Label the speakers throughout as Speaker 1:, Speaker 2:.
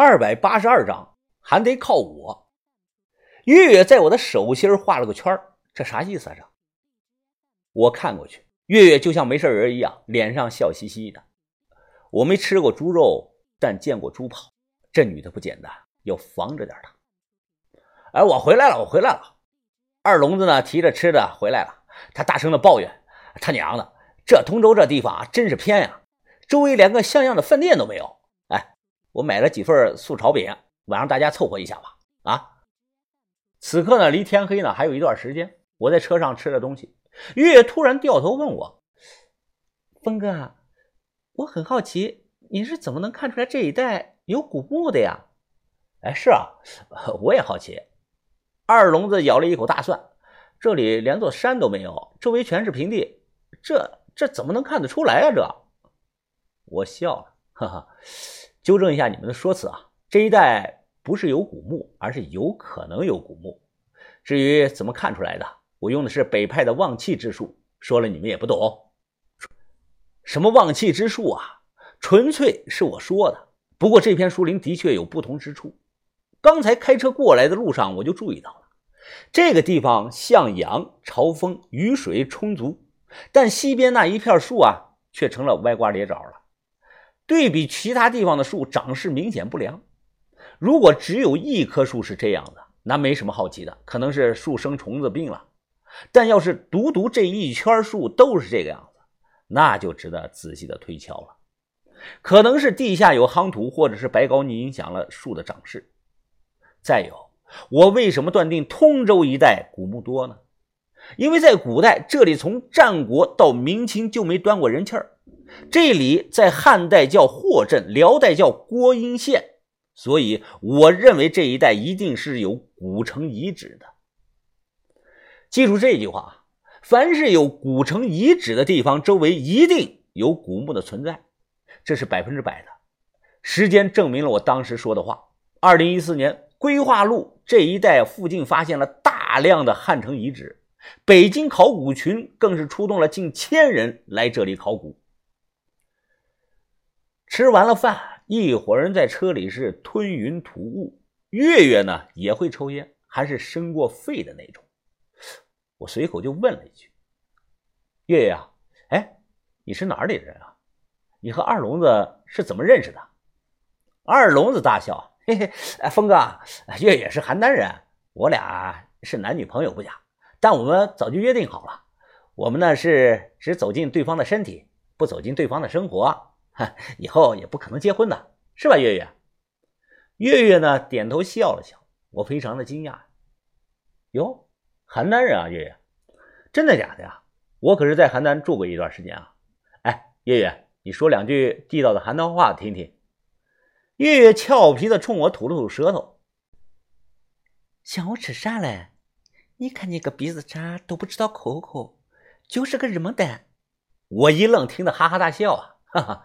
Speaker 1: 二百八十二章，还得靠我。月月在我的手心画了个圈这啥意思啊？这我看过去，月月就像没事人一样，脸上笑嘻嘻的。我没吃过猪肉，但见过猪跑。这女的不简单，要防着点她。哎，我回来了，我回来了。二聋子呢，提着吃的回来了。他大声的抱怨：“他娘的，这通州这地方啊，真是偏呀，周围连个像样的饭店都没有。”我买了几份素炒饼，晚上大家凑合一下吧。啊，此刻呢，离天黑呢还有一段时间。我在车上吃了东西，月月突然掉头问我：“峰哥，我很好奇，你是怎么能看出来这一带有古墓的呀？”哎，是啊，我也好奇。二聋子咬了一口大蒜，这里连座山都没有，周围全是平地，这这怎么能看得出来啊？这，我笑了，哈哈，纠正一下你们的说辞啊，这一带不是有古墓，而是有可能有古墓。至于怎么看出来的，我用的是北派的望气之术，说了你们也不懂。什么望气之术啊？纯粹是我说的。不过这片树林的确有不同之处。刚才开车过来的路上，我就注意到了，这个地方向阳、朝风、雨水充足，但西边那一片树啊，却成了歪瓜裂枣了。对比其他地方的树，长势明显不良。如果只有一棵树是这样的，那没什么好奇的，可能是树生虫子病了。但要是独独这一圈树都是这个样子，那就值得仔细的推敲了。可能是地下有夯土，或者是白膏泥影响了树的长势。再有，我为什么断定通州一带古墓多呢？因为在古代，这里从战国到明清就没端过人气儿。这里在汉代叫霍镇，辽代叫郭阴县，所以我认为这一带一定是有古城遗址的。记住这句话：凡是有古城遗址的地方，周围一定有古墓的存在，这是百分之百的。时间证明了我当时说的话。二零一四年。规划路这一带附近发现了大量的汉城遗址，北京考古群更是出动了近千人来这里考古。吃完了饭，一伙人在车里是吞云吐雾。月月呢也会抽烟，还是生过肺的那种。我随口就问了一句：“月月啊，哎，你是哪里人啊？你和二龙子是怎么认识的？”二龙子大笑。嘿嘿，哎，峰哥，月月是邯郸人，我俩是男女朋友不假，但我们早就约定好了，我们呢是只走进对方的身体，不走进对方的生活，以后也不可能结婚的，是吧？月月，月月呢点头笑了笑，我非常的惊讶，哟，邯郸人啊，月月，真的假的呀？我可是在邯郸住过一段时间啊，哎，月月，你说两句地道的邯郸话听听。月月俏皮的冲我吐了吐舌头，
Speaker 2: 想我吃啥嘞？你看你个鼻子茬都不知道抠抠，就是个日蒙蛋。
Speaker 1: 我一愣，听得哈哈大笑啊！哈哈，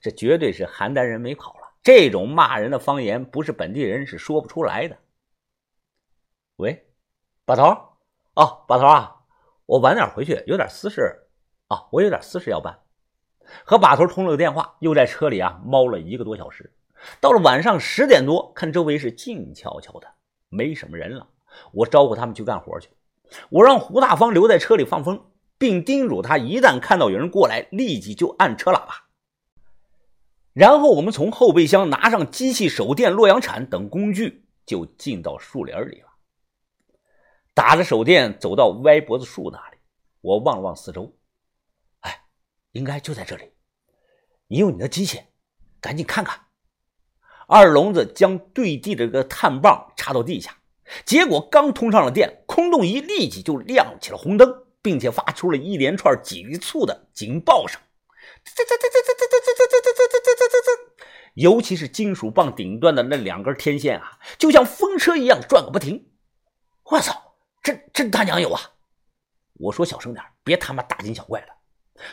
Speaker 1: 这绝对是邯郸人没跑了。这种骂人的方言，不是本地人是说不出来的。喂，把头哦，把头啊，我晚点回去，有点私事啊，我有点私事要办。和把头通了个电话，又在车里啊猫了一个多小时。到了晚上十点多，看周围是静悄悄的，没什么人了。我招呼他们去干活去。我让胡大方留在车里放风，并叮嘱他，一旦看到有人过来，立即就按车喇叭。然后我们从后备箱拿上机器、手电、洛阳铲等工具，就进到树林里了。打着手电走到歪脖子树那里，我望了望四周，哎，应该就在这里。你用你的机器，赶紧看看。二聋子将对地的这个探棒插到地下，结果刚通上了电，空洞仪立即就亮起了红灯，并且发出了一连串急促的警报声。这这这这这这这这这这这这这这这，尤其是金属棒顶端的那两根天线啊，就像风车一样转个不停。我操，真真他娘有啊！我说小声点，别他妈大惊小怪的。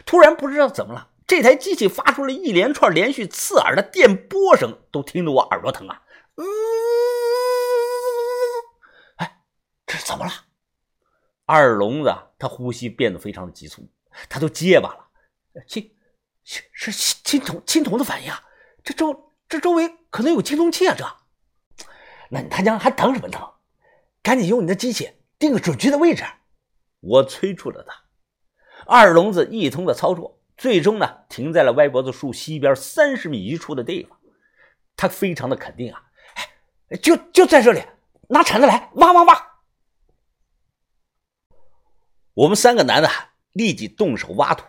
Speaker 1: 突然不知道怎么了。这台机器发出了一连串连续刺耳的电波声，都听得我耳朵疼啊！嗯，哎，这是怎么了？二聋子他呼吸变得非常的急促，他都结巴了。青，是青铜青铜的反应啊！这周这周围可能有青铜器啊！这，那你他娘还等什么等？赶紧用你的机器定个准确的位置！我催促着他。二龙子一通的操作，最终呢停在了歪脖子树西边三十米一处的地方。他非常的肯定啊，哎，就就在这里，拿铲子来挖挖挖！我们三个男的立即动手挖土，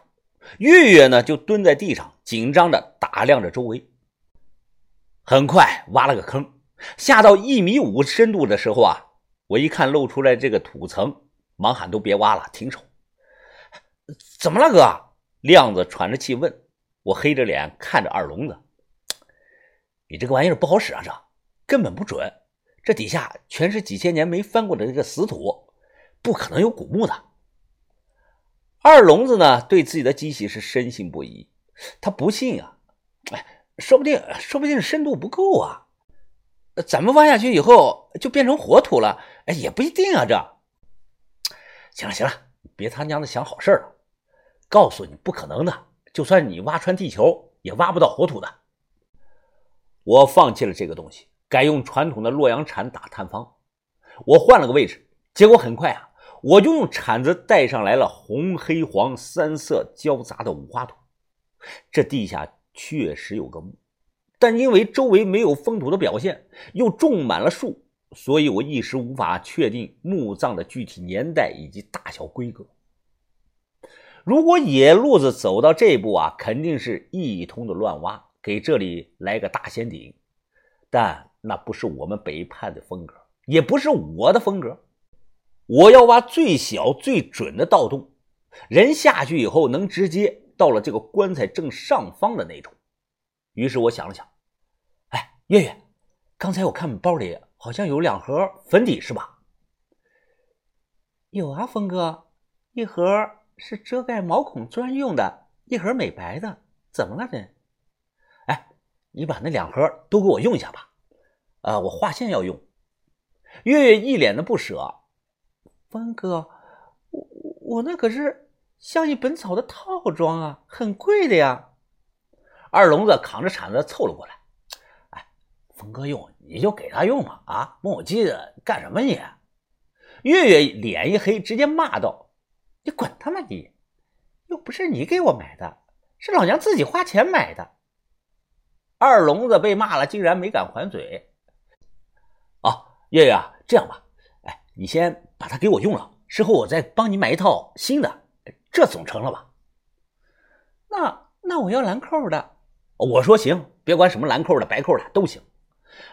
Speaker 1: 月月呢就蹲在地上，紧张的打量着周围。很快挖了个坑，下到一米五深度的时候啊，我一看露出来这个土层，忙喊：“都别挖了，停手！”怎么了，哥？亮子喘着气问。我黑着脸看着二龙子：“你这个玩意儿不好使啊，这根本不准。这底下全是几千年没翻过的这个死土，不可能有古墓的。”二龙子呢，对自己的机器是深信不疑，他不信啊，哎。说不定，说不定深度不够啊！咱们挖下去以后就变成活土了，哎，也不一定啊。这，行了行了，别他娘的想好事了。告诉你，不可能的，就算你挖穿地球，也挖不到活土的。我放弃了这个东西，改用传统的洛阳铲打探方。我换了个位置，结果很快啊，我就用铲子带上来了红、黑、黄三色交杂的五花土。这地下。确实有个墓，但因为周围没有封土的表现，又种满了树，所以我一时无法确定墓葬的具体年代以及大小规格。如果野路子走到这步啊，肯定是一通的乱挖，给这里来个大仙顶。但那不是我们北派的风格，也不是我的风格。我要挖最小最准的盗洞，人下去以后能直接。到了这个棺材正上方的那种，于是我想了想，哎，月月，刚才我看你包里好像有两盒粉底，是吧？
Speaker 2: 有啊，峰哥，一盒是遮盖毛孔专用的，一盒美白的。怎么了，这？
Speaker 1: 哎，你把那两盒都给我用一下吧，呃，我画线要用。月月一脸的不舍，
Speaker 2: 峰哥，我我那可是。相宜本草的套装啊，很贵的呀。
Speaker 1: 二龙子扛着铲子凑了过来，哎，峰哥用你就给他用嘛，啊，磨磨唧的干什么你？月月脸一黑，直接骂道：“
Speaker 2: 你滚他妈你！又不是你给我买的，是老娘自己花钱买的。”
Speaker 1: 二龙子被骂了，竟然没敢还嘴。啊，月月啊，这样吧，哎，你先把它给我用了，事后我再帮你买一套新的。这总成了吧？
Speaker 2: 那那我要蓝扣的。
Speaker 1: 我说行，别管什么蓝扣的、白扣的都行。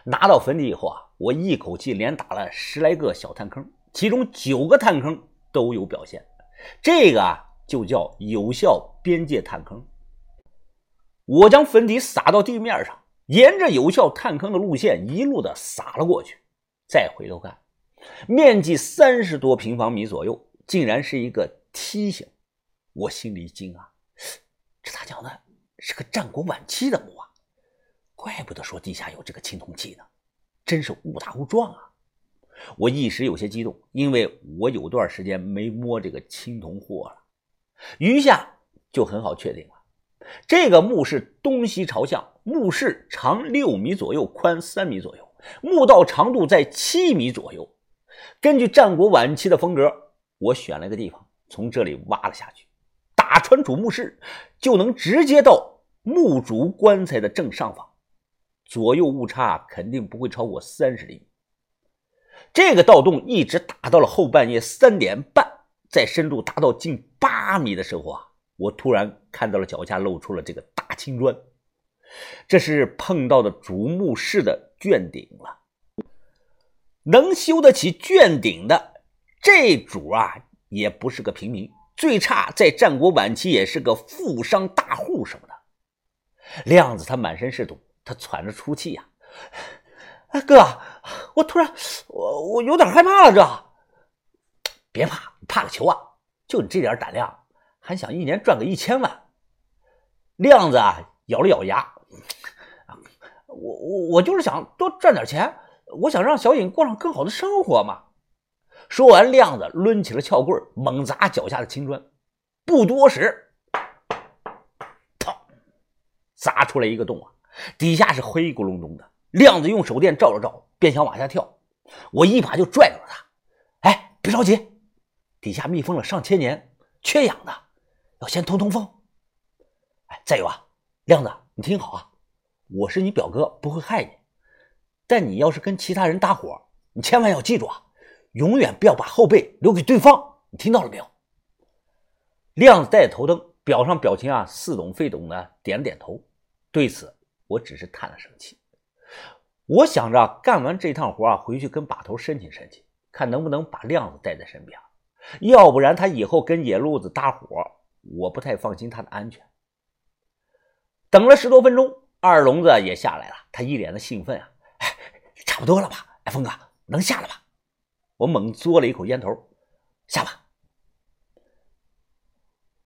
Speaker 1: 拿到坟地以后啊，我一口气连打了十来个小探坑，其中九个探坑都有表现。这个啊，就叫有效边界探坑。我将粉底撒到地面上，沿着有效探坑的路线一路的撒了过去。再回头看，面积三十多平方米左右，竟然是一个梯形。我心里一惊啊，这他娘的是个战国晚期的墓啊！怪不得说地下有这个青铜器呢，真是误打误撞啊！我一时有些激动，因为我有段时间没摸这个青铜货了。余下就很好确定了，这个墓是东西朝向，墓室长六米左右，宽三米左右，墓道长度在七米左右。根据战国晚期的风格，我选了个地方，从这里挖了下去。打穿主墓室，就能直接到墓主棺材的正上方，左右误差肯定不会超过三十厘米。这个盗洞一直打到了后半夜三点半，在深度达到近八米的时候啊，我突然看到了脚下露出了这个大青砖，这是碰到的主墓室的卷顶了。能修得起卷顶的这主啊，也不是个平民。最差在战国晚期也是个富商大户什么的。亮子他满身是土，他喘着粗气呀。
Speaker 2: 哎，哥，我突然我我有点害怕了。这
Speaker 1: 别怕，怕个球啊！就你这点胆量，还想一年赚个一千万？亮子啊，咬了咬牙，
Speaker 2: 我我我就是想多赚点钱，我想让小颖过上更好的生活嘛。
Speaker 1: 说完，亮子抡起了撬棍，猛砸脚下的青砖。不多时，砰，砸出来一个洞啊！底下是黑咕隆咚的。亮子用手电照了照，便想往下跳，我一把就拽住了他。哎，别着急，底下密封了上千年，缺氧的，要先通通风。哎，再有啊，亮子，你听好啊，我是你表哥，不会害你。但你要是跟其他人搭伙，你千万要记住啊，永远不要把后背留给对方。你听到了没有？亮子带头灯，表上表情啊似懂非懂的点点头。对此，我只是叹了声气。我想着干完这趟活啊，回去跟把头申请申请，看能不能把亮子带在身边。要不然他以后跟野路子搭伙，我不太放心他的安全。等了十多分钟，二龙子也下来了，他一脸的兴奋啊！哎，差不多了吧？哎，峰哥，能下了吧？我猛嘬了一口烟头，下吧。